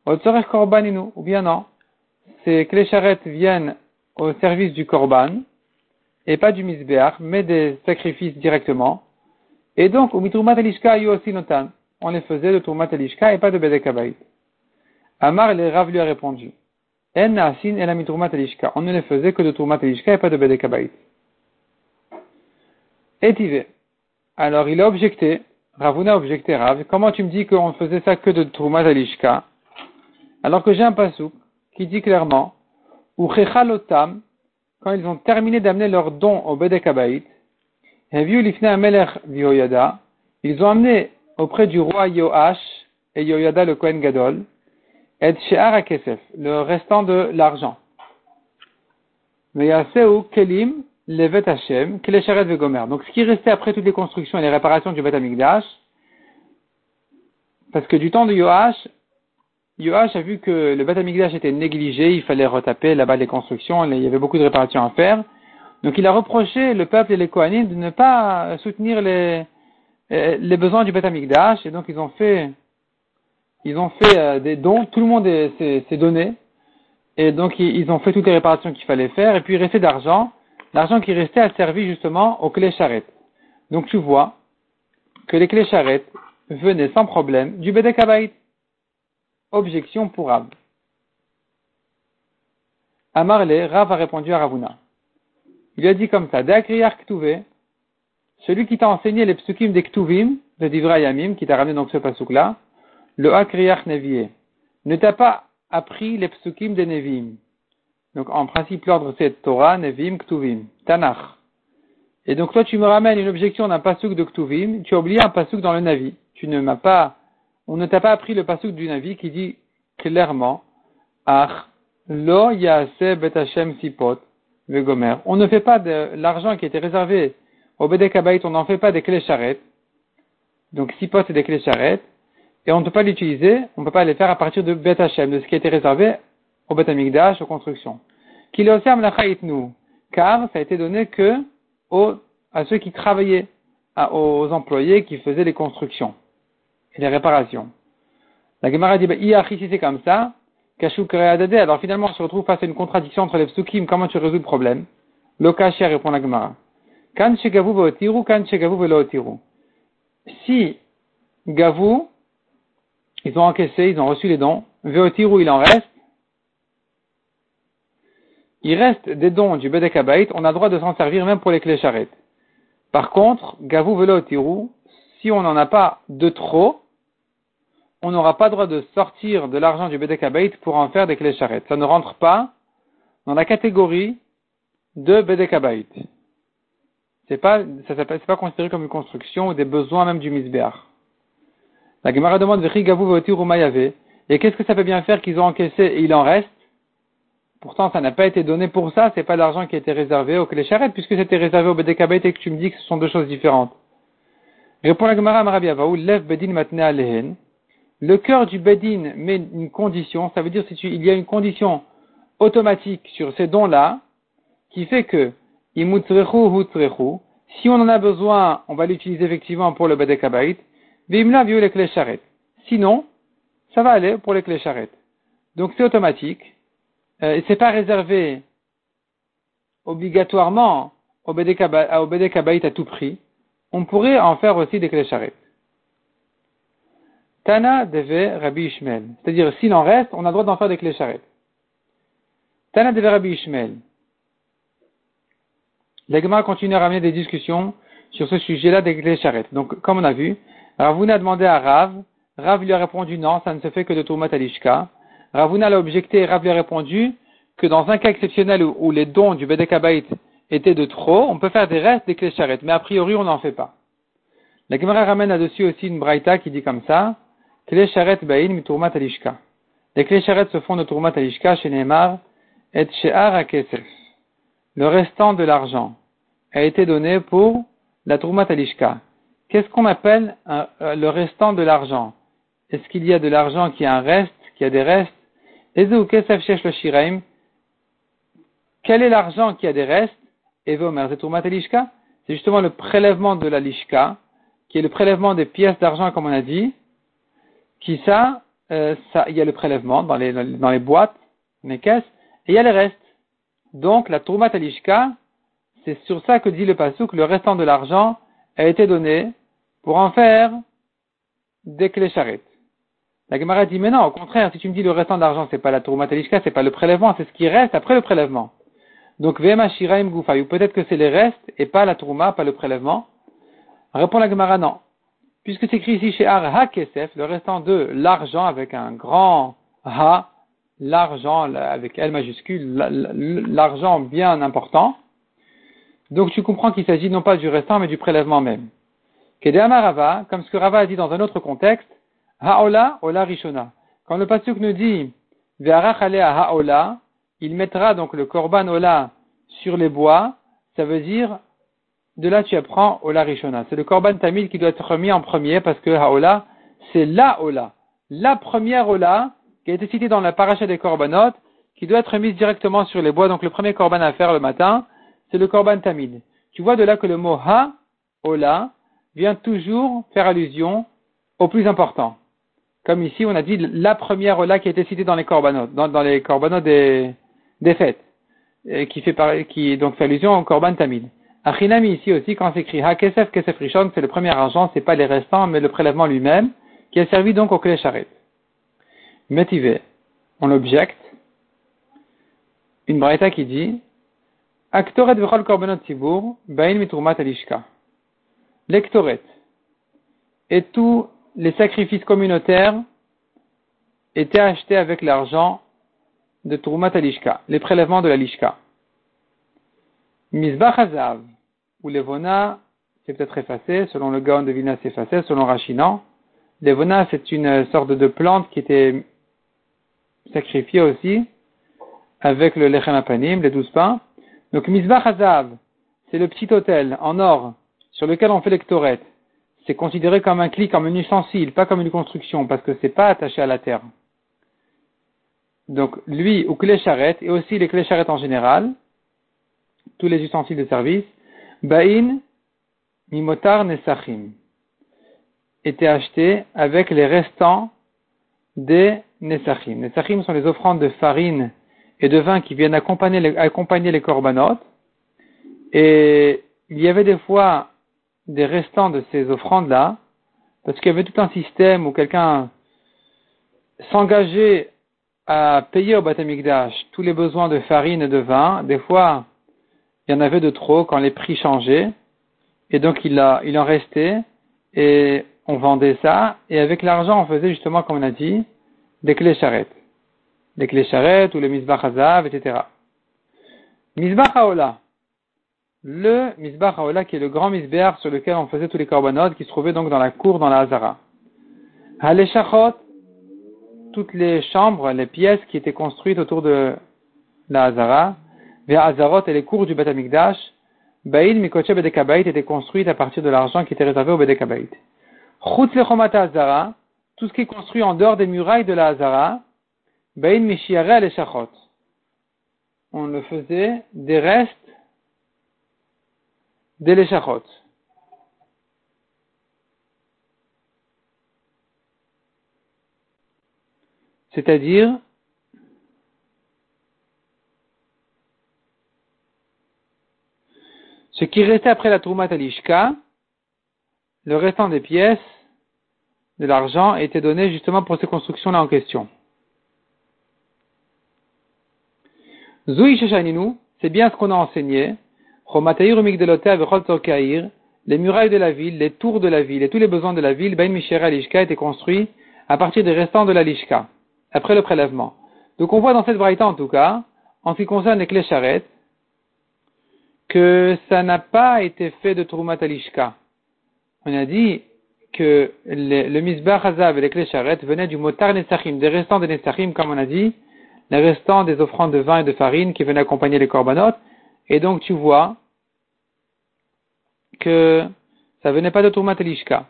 au Tzorech Korbaninu, ou bien non ces clés charrettes viennent au service du korban, et pas du misbéach, mais des sacrifices directement. Et donc, au mitrumat alishka aussi notan. On les faisait de turmat alishka et pas de bedekabait. Amar le Rav lui a répondu. En nasin et la mitrumat alishka. On ne les faisait que de turmat alishka et pas de bedekabait. Et Alors il a objecté, Ravuna a objecté. Rav, comment tu me dis qu'on faisait ça que de turmat alishka alors que j'ai un pasouk qui dit clairement, ou chechalotam, quand ils ont terminé d'amener leurs dons au Bedekabait, ils ont amené auprès du roi Yoash et Yoyada le Kohen Gadol, et She'ar le restant de l'argent. Kelim Levet Hashem, Vegomer. Donc ce qui restait après toutes les constructions et les réparations du Bet Amigdash, parce que du temps de Yoash, Yoash a vu que le Beth Amikdash était négligé, il fallait retaper là-bas les constructions, il y avait beaucoup de réparations à faire. Donc il a reproché le peuple et les Kohanim de ne pas soutenir les, euh, les besoins du Beth Amikdash, et donc ils ont fait, ils ont fait euh, des dons, tout le monde s'est donné, et donc ils ont fait toutes les réparations qu'il fallait faire, et puis il restait d'argent, l'argent qui restait a servi justement aux clés charrettes. Donc tu vois que les clés charrettes venaient sans problème du Bedekabait. Objection pour Rav. Amarle, Rav a répondu à Ravuna. Il a dit comme ça, D'Akriyar Ktuve, celui qui t'a enseigné les psukim des Ktuvim, de Divrayamim, qui t'a ramené donc ce pasuk-là, le Akriyar Nevié, ne t'a pas appris les psukim des Nevim. Donc en principe, l'ordre c'est Torah, Nevim, Ktuvim, Tanach. Et donc toi tu me ramènes une objection d'un pasuk de Ktuvim, tu as oublié un pasuk dans le Navi. Tu ne m'as pas on ne t'a pas appris le passage du Navi qui dit clairement Ach, lo yase bet Hashem sipot vegomer. On ne fait pas de l'argent qui était réservé au Bedekabait, on n'en fait pas des clés charrettes. Donc sipot c'est des clés charrettes. Et on ne peut pas l'utiliser, on ne peut pas les faire à partir de Bet Hashem, de ce qui a été réservé au Bet Amigdash, aux constructions. Kilosam nous, car ça a été donné que aux, à ceux qui travaillaient, aux employés qui faisaient les constructions et les réparations. La Gemara dit, bah, si c'est comme ça, alors finalement on se retrouve face à une contradiction entre les psukim, comment tu résous le problème? Lokashi répond la Gemara. Kan veotiru, kan velotiru. Si Gavu, ils ont encaissé, ils ont reçu les dons, veotiru il en reste, il reste des dons du Bedekabait, on a droit de s'en servir même pour les clés charrettes. Par contre, Gavu velotiru, si on n'en a pas de trop, on n'aura pas droit de sortir de l'argent du Bedekabait pour en faire des clés charrettes. Ça ne rentre pas dans la catégorie de Bedekabait. C'est pas, ça s'appelle, pas considéré comme une construction ou des besoins même du Misbéar. La Gemara demande, et qu'est-ce que ça peut bien faire qu'ils ont encaissé et il en reste? Pourtant, ça n'a pas été donné pour ça, c'est pas l'argent qui a été réservé aux clés charrettes, puisque c'était réservé au Bedekabait et que tu me dis que ce sont deux choses différentes. Répond la Gemara Marabiavaou, lev bedin matne alehen. Le cœur du bedin met une condition, ça veut dire qu'il y a une condition automatique sur ces dons-là, qui fait que, si on en a besoin, on va l'utiliser effectivement pour le bedekabait, vimla viu les clés charrettes. Sinon, ça va aller pour les clés charrettes. Donc c'est automatique, euh, c'est pas réservé obligatoirement au bedekabait à tout prix on pourrait en faire aussi des. Tana devait Rabbi Ishmael. C'est-à-dire, s'il en reste, on a le droit d'en faire des clés charrettes. Tana devait Rabbi Ishmael. L'Egma continue à ramener des discussions sur ce sujet-là des clés charrettes. Donc, comme on a vu, Ravuna a demandé à Rav, Rav lui a répondu non, ça ne se fait que de Tourmat Alishka. Ravuna l'a objecté Rav lui a répondu que dans un cas exceptionnel où, les dons du Bedekabait était de trop, on peut faire des restes des clés charrettes, mais a priori on n'en fait pas. La Gemara ramène là-dessus aussi une braïta qui dit comme ça, clés charrettes bain mi tourmat alishka. Les clés charrettes se font de tourmat alishka chez Neymar et chez Kesef. Le restant de l'argent a été donné pour la tourmat alishka. Qu'est-ce qu'on appelle euh, le restant de l'argent? Est-ce qu'il y a de l'argent qui a un reste, qui a des restes? Quel est l'argent qui a des restes? C'est justement le prélèvement de la lishka, qui est le prélèvement des pièces d'argent, comme on a dit, qui ça, euh, il y a le prélèvement dans les, dans les boîtes, les caisses, et il y a les restes. Donc, la tourmatalishka, c'est sur ça que dit le que le restant de l'argent a été donné pour en faire des clés charrettes. La Gemara dit, mais non, au contraire, si tu me dis le restant d'argent, c'est pas la Trouma Talishka, c'est pas le prélèvement, c'est ce qui reste après le prélèvement. Donc, Vema Shiraim ou peut-être que c'est les restes et pas la Trouma, pas le prélèvement. Répond la Gemara, non. Puisque c'est écrit ici chez Ar Ha-Kesef, le restant de l'argent avec un grand Ha, l'argent avec L majuscule, l'argent bien important. Donc tu comprends qu'il s'agit non pas du restant, mais du prélèvement même. Kedema Rava, comme ce que Rava a dit dans un autre contexte, Haola, Ola Rishona. Quand le pasuk nous dit, Haola, il mettra donc le korban Ola sur les bois, ça veut dire de là tu apprends Ola Rishona. C'est le Korban Tamil qui doit être remis en premier parce que Haola, c'est la Ola. La première Ola qui a été citée dans la paracha des Korbanot, qui doit être mise directement sur les bois. Donc le premier Korban à faire le matin, c'est le Korban Tamil. Tu vois de là que le mot Ha, Ola, vient toujours faire allusion au plus important. Comme ici, on a dit la première Ola qui a été citée dans les Korbanot, dans, les Korbanot des, des fêtes, qui fait, qui donc fait allusion au Korban Tamil. Achinami ici aussi, quand c'est écrit Ha Kesef Rishon, c'est le premier argent, c'est pas les restants, mais le prélèvement lui-même, qui a servi donc au clé charrette. On l'objecte, une braïta qui dit Aktoret v'chol korbanot tibur, bain mitrumat alishka. L'ektoret et tous les sacrifices communautaires étaient achetés avec l'argent de Trumat Alishka, les prélèvements de la Lishka. Misbach Hazav, ou Levona, c'est peut-être effacé, selon le Gaon de Vina c'est effacé, selon Rachinan. Levona, c'est une sorte de plante qui était sacrifiée aussi, avec le Lechem Apanim, les douze pains. Donc Misbach Hazav, c'est le petit hôtel en or sur lequel on fait l'ectorette. C'est considéré comme un cli, comme un ustensile, pas comme une construction, parce que c'est pas attaché à la terre. Donc lui, ou clé charrette, et aussi les clés charrettes en général, tous les ustensiles de service, Bain Mimotar Nesachim étaient achetés avec les restants des Nesachim. Nesachim sont les offrandes de farine et de vin qui viennent accompagner les, accompagner les korbanot. Et il y avait des fois des restants de ces offrandes-là, parce qu'il y avait tout un système où quelqu'un s'engageait à payer au Batamikdash tous les besoins de farine et de vin. Des fois, il y en avait de trop quand les prix changeaient. Et donc, il, en restait. Et on vendait ça. Et avec l'argent, on faisait justement, comme on a dit, des clés charrettes. Des clés charrettes ou les misbach hazav, etc. Misbach haola. Le misbach haola qui est le grand misbéar sur lequel on faisait tous les corbanotes qui se trouvaient donc dans la cour dans la Hazara. Haleshachot, toutes les chambres, les pièces qui étaient construites autour de la Hazara vers Hazarot et les cours du Beth Amikdash, Baïd Mikoche Bedekabait était construite à partir de l'argent qui était réservé au Bedekabait. Chutz Lechomata Hazara, tout ce qui est construit en dehors des murailles de la Hazara, Baïd Mishiare Aleshachot. On le faisait des restes des. C'est-à-dire Ce qui restait après la Troumat Alishka, le restant des pièces, de l'argent, était donné justement pour ces constructions-là en question. Zoui c'est bien ce qu'on a enseigné. Les murailles de la ville, les tours de la ville et tous les besoins de la ville, Ben Mishera Alishka étaient construits à partir des restants de la Lishka, après le prélèvement. Donc on voit dans cette braïta en tout cas, en ce qui concerne les clés charrettes, que ça n'a pas été fait de Trumat Alishka. On a dit que le, le Mizbah Hazav et les clés charrettes venaient du motar Nesachim, des restants des Nesachim, comme on a dit, les restants des offrandes de vin et de farine qui venaient accompagner les corbanotes. Et donc tu vois que ça venait pas de Trumat Alishka.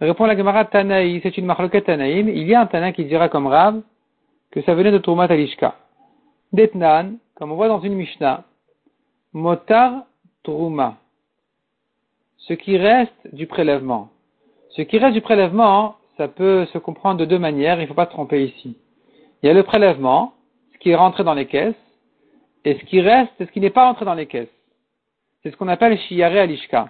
Répond la Gemara Tanaï, c'est une marloquette Tanaïm. Il y a un Tana qui dira comme Rav que ça venait de Trumat Alishka. Detnan, comme on voit dans une Mishnah, Motar Truma. Ce qui reste du prélèvement. Ce qui reste du prélèvement, ça peut se comprendre de deux manières, il ne faut pas se tromper ici. Il y a le prélèvement, ce qui est rentré dans les caisses, et ce qui reste, c'est ce qui n'est pas rentré dans les caisses. C'est ce qu'on appelle Shiyare Alishka.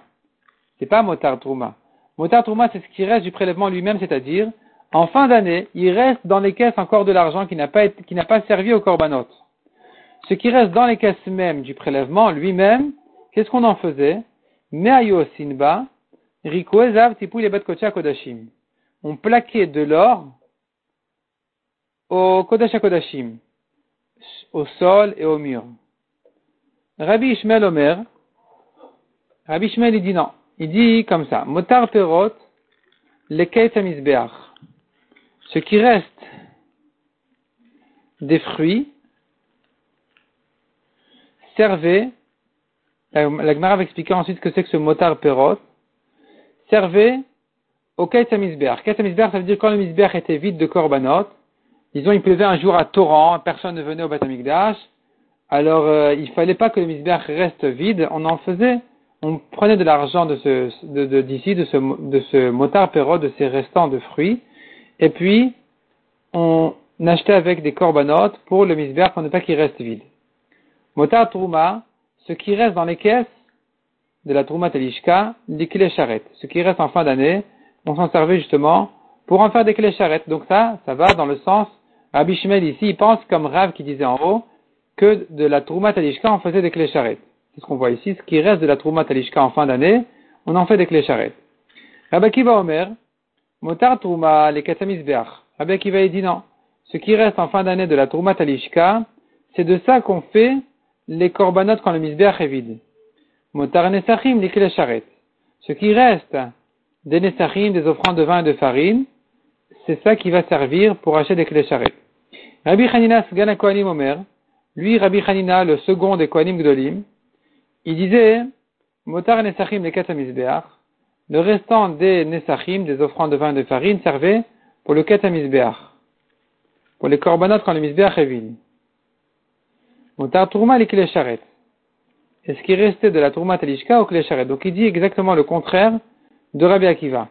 C'est pas Motar Truma. Motar Trouma, c'est ce qui reste du prélèvement lui-même, c'est-à-dire, en fin d'année, il reste dans les caisses encore de l'argent qui n'a pas, qui n'a pas servi au korbanot. Ce qui reste dans les caisses même du prélèvement lui-même, qu'est-ce qu'on en faisait? Meayo Sinba, Rikoezav Tipou Kodashim. On plaquait de l'or au Kodesh Kodashim, au sol et au mur. Rabbi Ishmael Omer, Rabbi Ishmael il dit non. Il dit comme ça, Motar Perot, Ce qui reste des fruits, servait, la, Gemara va expliquer ensuite ce que c'est que ce motar perot, servait au Amizbeach. Ket ça veut dire quand le Mizbeach était vide de korbanot, disons il pleuvait un jour à torrent, personne ne venait au Batamikdash, alors euh, il fallait pas que le Mizbeach reste vide, on en faisait, on prenait de l'argent d'ici, de, ce, de ce motard perot, de ces restants de fruits, et puis on achetait avec des corbanotes pour le Mizbeach pour ne pas qu'il reste vide. Motar Trouma, ce qui reste dans les caisses de la Trouma Telishka, des clés charrettes. Ce qui reste en fin d'année, on s'en servait justement pour en faire des clés. Donc ça, ça va dans le sens, Rabbi ici, il pense comme Rav qui disait en haut, que de la Trouma Talishka, on faisait des clés. C'est ce qu'on voit ici? Ce qui reste de la Trouma Talishka en fin d'année, on en fait des clés charrettes. Rabbi Kiva Omer, Motar Trouma, les Katamizbeach. Rabbi Kiva dit non. Ce qui reste en fin d'année de la Trouma Talishka, c'est de ça qu'on fait les corbanotes quand le misbeach est vide. Motar nesachim, les charret. Ce qui reste des nesachim, des offrandes de vin et de farine, c'est ça qui va servir pour acheter des clés charrettes. Rabbi Hanina Sgana Kohanim Omer, lui, Rabbi Hanina, le second des Kohanim Gdolim, il disait, Motar nesachim les misbeach, le restant des nesachim, des offrandes de vin de farine, servait pour le misbeach, pour les corbanotes quand le misbeach est vide. Motar Tourma les Klesharet. Et ce qui restait de la Tourma Talishka au Klesharet? Donc il dit exactement le contraire de Rabbi Akiva.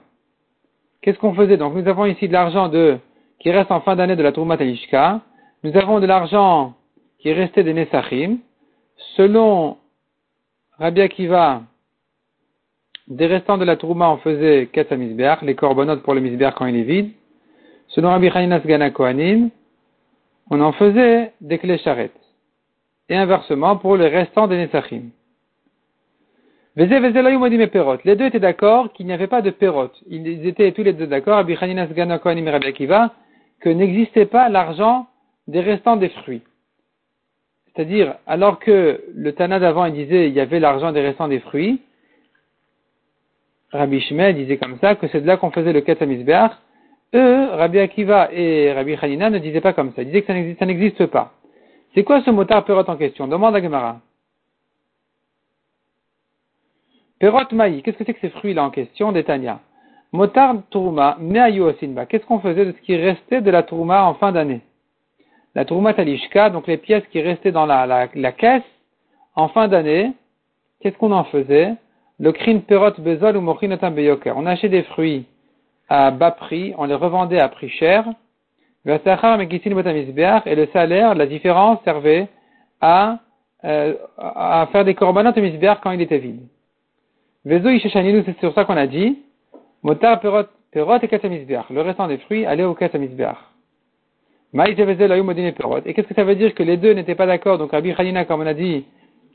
Qu'est-ce qu'on faisait? Donc nous avons ici de l'argent de, qui reste en fin d'année de la Tourma Talishka. Nous avons de l'argent qui est resté des Nesachim. Selon Rabbi Akiva, des restants de la Tourma, on faisait Kata les corbanotes pour le Misbeach quand il est vide. Selon Rabbi Haninas Gana Kohanim, on en faisait des clés et inversement pour le restant des Nesachim. Les deux étaient d'accord qu'il n'y avait pas de perot. Ils étaient tous les deux d'accord, Abichanina et Akiva, que n'existait pas l'argent des restants des fruits. C'est-à-dire, alors que le Tana d'avant il disait il y avait l'argent des restants des fruits, Rabbi Shimei disait comme ça que c'est de là qu'on faisait le Ketamizbeach. Eux, Rabbi Akiva et Rabbi Hanina ne disaient pas comme ça. Ils disaient que ça n'existe pas. C'est quoi ce motard perot en question? Demande à Gemara. Perot maï, qu'est-ce que c'est que ces fruits-là en question D'Etania. Motard tourma, meayu osinba. Qu'est-ce qu'on faisait de ce qui restait de la tourma en fin d'année? La tourma talishka, donc les pièces qui restaient dans la, la, caisse en fin d'année, qu'est-ce qu'on en faisait? Le crin perot bezol ou mochinotam beyoker. On achetait des fruits à bas prix, on les revendait à prix cher, et le salaire, la différence servait à, euh, à faire des korbanot misbeach quand il était vide. c'est sur ça qu'on a dit, motar perot, perot et. Le restant des fruits allait au katamisbeach. Et qu'est-ce que ça veut dire que les deux n'étaient pas d'accord, donc Rabbi Hanina, comme on a dit,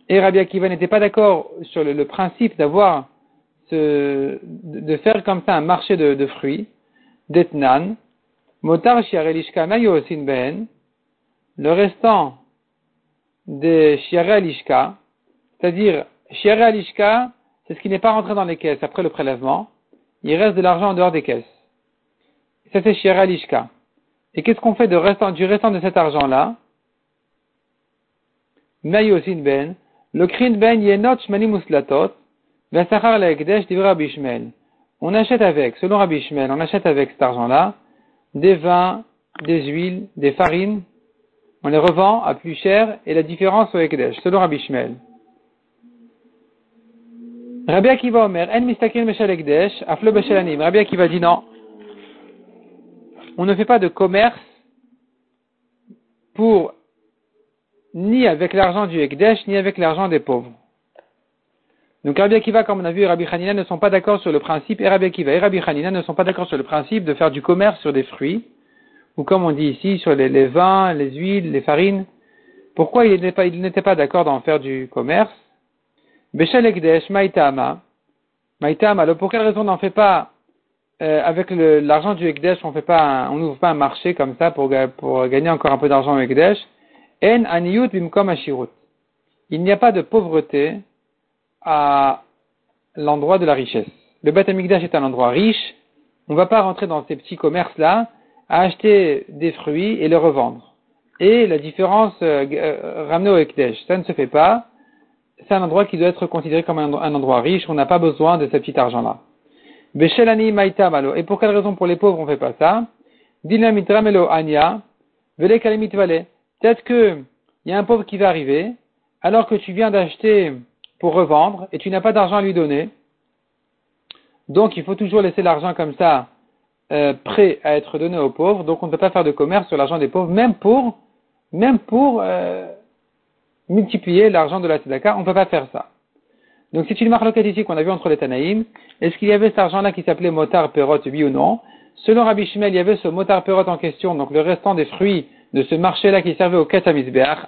et Rabbi Akiva n'étaient pas d'accord sur le, principe d'avoir ce, de faire comme ça un marché de, de fruits, d'etnan, Motar Shiarelishka Mayosin Ben, le restant de Shiarelishka, c'est-à-dire Shiarelishka, c'est ce qui n'est pas rentré dans les caisses après le prélèvement, il reste de l'argent en dehors des caisses. Ça c'est Shiarelishka. Et qu'est-ce qu'on fait de restant, du restant de cet argent-là? Mayosin Ben, le Krin Ben Yenot Shmani Muslatot, Vesachar Leekdesh Divra Bishmel. On achète avec, selon Rabbi Shmel, on achète avec cet argent-là, des vins, des huiles, des farines. On les revend à plus cher et la différence au Ekdesh, selon Rabbi Shmuel. Rabbi Akiva Omer, En mistakin meshal Ekdesh, aflo beshalanim. Rabbi Akiva dit non. On ne fait pas de commerce pour ni avec l'argent du Ekdesh, ni avec l'argent des pauvres. Donc Rabbi Akiva, comme on a vu, et Rabbi Hanina ne sont pas d'accord sur le principe, Akiva Rabbi Hanina ne sont pas d'accord sur le principe de faire du commerce sur des fruits, ou comme on dit ici, sur les, vins, les huiles, les farines. Pourquoi il n'était pas, d'accord d'en faire du commerce? Beshel Ekdesh, Maïtama. Maïtama, pour quelle raison on n'en fait pas euh, avec l'argent du Ekdesh, on fait pas, on n'ouvre pas un marché comme ça pour, pour gagner encore un peu d'argent au Ekdesh. En aniyut bimkom ashirut. Il n'y a pas de pauvreté à l'endroit de la richesse. Le Beth Amikdash est un endroit riche. On ne va pas rentrer dans ces petits commerces-là à acheter des fruits et les revendre. Et la différence euh, euh, ramenée au Ekdesh, ça ne se fait pas. C'est un endroit qui doit être considéré comme un, endroit riche. On n'a pas besoin de ce petit argent-là. Et pour quelle raison pour les pauvres on ne fait pas ça? Anya. Vele Peut-être qu'il y a un pauvre qui va arriver, alors que tu viens d'acheter pour revendre et tu n'as pas d'argent à lui donner. Donc il faut toujours laisser l'argent comme ça euh, prêt à être donné aux pauvres. Donc on ne peut pas faire de commerce sur l'argent des pauvres, même pour même pour euh, multiplier l'argent de la tzedaka, on ne peut pas faire ça. Donc c'est une marque ici qu'on a vu entre les Tanaïm. Est-ce qu'il y avait cet argent-là qui s'appelait motar perot, oui ou non? Selon Rabbi Shimel, il y avait ce motar perot en question, donc le restant des fruits de ce marché-là qui servait au Ket à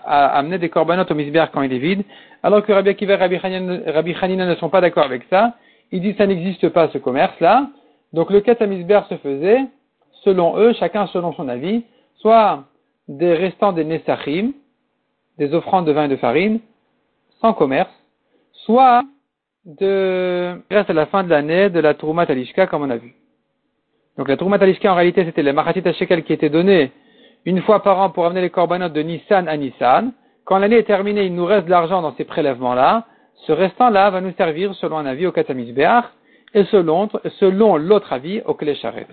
à amener des corbanotes au Misbeach quand il est vide, alors que Rabbi Akiva et Rabbi Hanina ne sont pas d'accord avec ça. Ils disent que ça n'existe pas ce commerce-là. Donc le Ket à se faisait, selon eux, chacun selon son avis, soit des restants des Nesachim, des offrandes de vin et de farine, sans commerce, soit de reste à la fin de l'année de la Troumat Alishka, comme on a vu. Donc la Troumat Alishka, en réalité, c'était les Machatit Shekel qui étaient donnés une fois par an pour amener les corbanotes de Nissan à Nissan. Quand l'année est terminée, il nous reste de l'argent dans ces prélèvements-là. Ce restant-là va nous servir selon un avis au Katamisbeach et selon, selon l'autre avis au Klesharet.